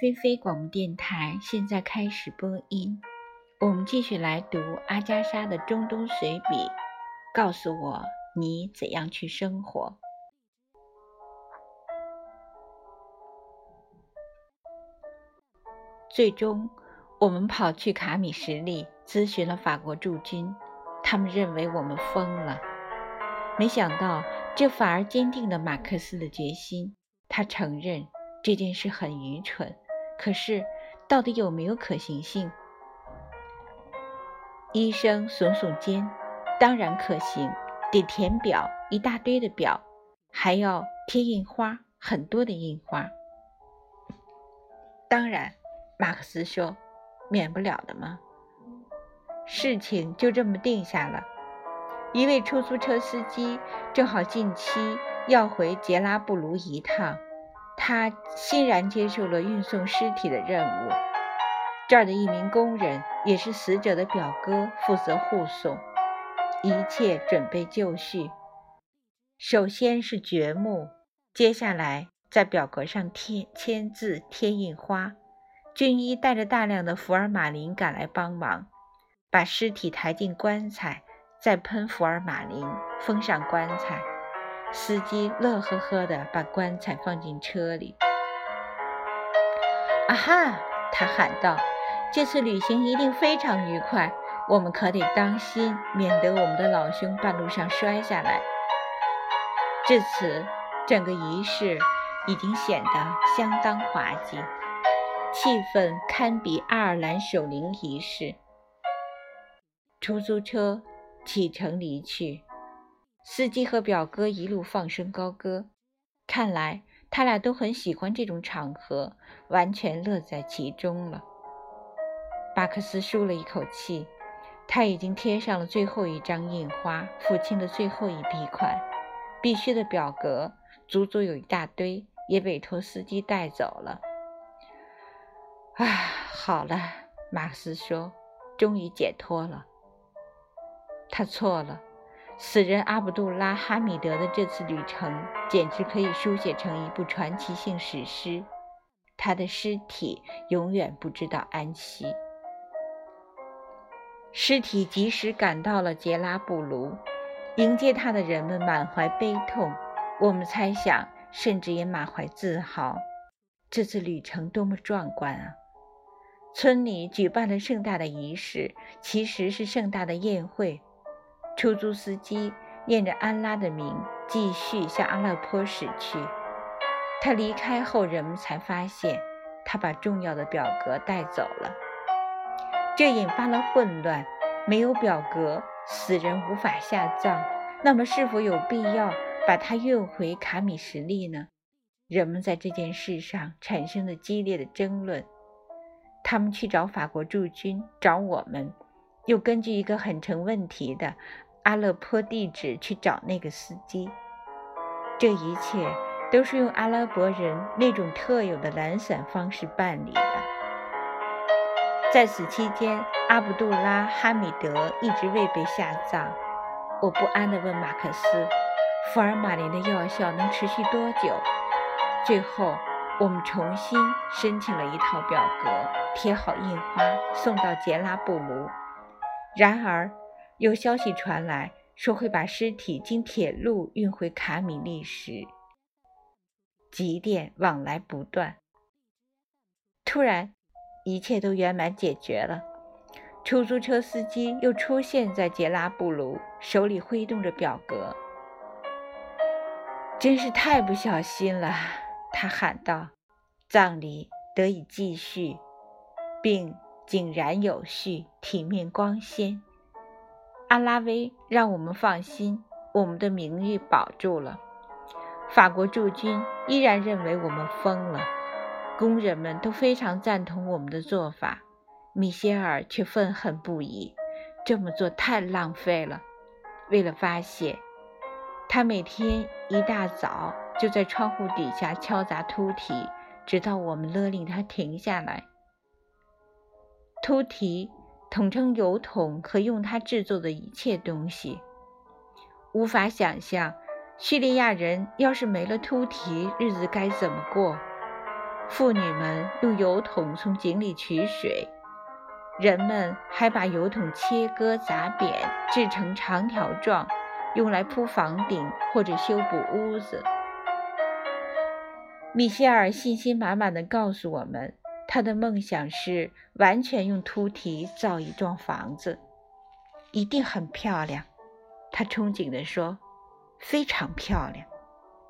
菲菲广播电台现在开始播音。我们继续来读阿加莎的中东随笔。告诉我，你怎样去生活？最终，我们跑去卡米什利咨询了法国驻军，他们认为我们疯了。没想到，这反而坚定了马克思的决心。他承认这件事很愚蠢，可是到底有没有可行性？医生耸耸肩：“当然可行，得填表，一大堆的表，还要贴印花，很多的印花。”当然。马克思说：“免不了的嘛？”事情就这么定下了。一位出租车司机正好近期要回杰拉布卢一趟，他欣然接受了运送尸体的任务。这儿的一名工人，也是死者的表哥，负责护送。一切准备就绪。首先是掘墓，接下来在表格上贴签字、贴印花。军医带着大量的福尔马林赶来帮忙，把尸体抬进棺材，再喷福尔马林，封上棺材。司机乐呵呵地把棺材放进车里。啊哈！他喊道：“这次旅行一定非常愉快，我们可得当心，免得我们的老兄半路上摔下来。”至此，整个仪式已经显得相当滑稽。气氛堪比爱尔兰守灵仪式。出租车启程离去，司机和表哥一路放声高歌。看来他俩都很喜欢这种场合，完全乐在其中了。巴克斯舒了一口气，他已经贴上了最后一张印花，付清了最后一笔款。必须的表格足足有一大堆，也委托司机带走了。啊，好了，马克思说，终于解脱了。他错了，死人阿卜杜拉·哈米德的这次旅程简直可以书写成一部传奇性史诗。他的尸体永远不知道安息。尸体及时赶到了杰拉布卢，迎接他的人们满怀悲痛，我们猜想，甚至也满怀自豪。这次旅程多么壮观啊！村里举办了盛大的仪式，其实是盛大的宴会。出租司机念着安拉的名，继续向阿勒颇驶去。他离开后，人们才发现他把重要的表格带走了，这引发了混乱。没有表格，死人无法下葬。那么，是否有必要把他运回卡米什利呢？人们在这件事上产生了激烈的争论。他们去找法国驻军，找我们，又根据一个很成问题的阿勒颇地址去找那个司机。这一切都是用阿拉伯人那种特有的懒散方式办理的。在此期间，阿卜杜拉·哈米德一直未被下葬。我不安地问马克思：“福尔马林的药效能持续多久？”最后。我们重新申请了一套表格，贴好印花，送到杰拉布卢。然而，有消息传来，说会把尸体经铁路运回卡米利时，急电往来不断。突然，一切都圆满解决了。出租车司机又出现在杰拉布鲁，手里挥动着表格。真是太不小心了。他喊道：“葬礼得以继续，并井然有序、体面光鲜。阿拉维让我们放心，我们的名誉保住了。法国驻军依然认为我们疯了，工人们都非常赞同我们的做法，米歇尔却愤恨不已。这么做太浪费了。为了发泄，他每天一大早。”就在窗户底下敲砸凸体，直到我们勒令他停下来。凸体统称油桶和用它制作的一切东西。无法想象，叙利亚人要是没了秃蹄，日子该怎么过？妇女们用油桶从井里取水，人们还把油桶切割砸扁，制成长条状，用来铺房顶或者修补屋子。米歇尔信心满满的告诉我们，他的梦想是完全用秃蹄造一幢房子，一定很漂亮。他憧憬地说：“非常漂亮。”